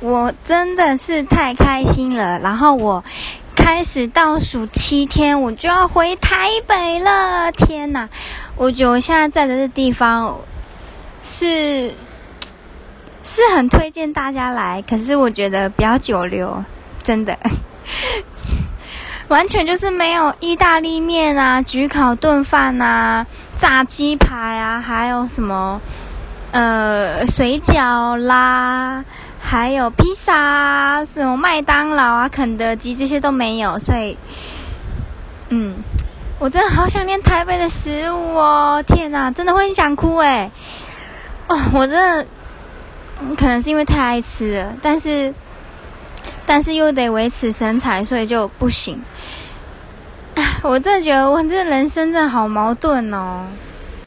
我真的是太开心了。然后我开始倒数七天，我就要回台北了。天哪！我觉得我现在在的这地方是是很推荐大家来，可是我觉得不要久留，真的。完全就是没有意大利面啊、焗烤炖饭啊、炸鸡排啊，还有什么呃水饺啦，还有披萨，什么麦当劳啊、肯德基这些都没有，所以，嗯，我真的好想念台北的食物哦！天哪，真的会很想哭哎！哦，我真的，可能是因为太爱吃了，但是。但是又得维持身材，所以就不行。我真的觉得我这人生真的好矛盾哦。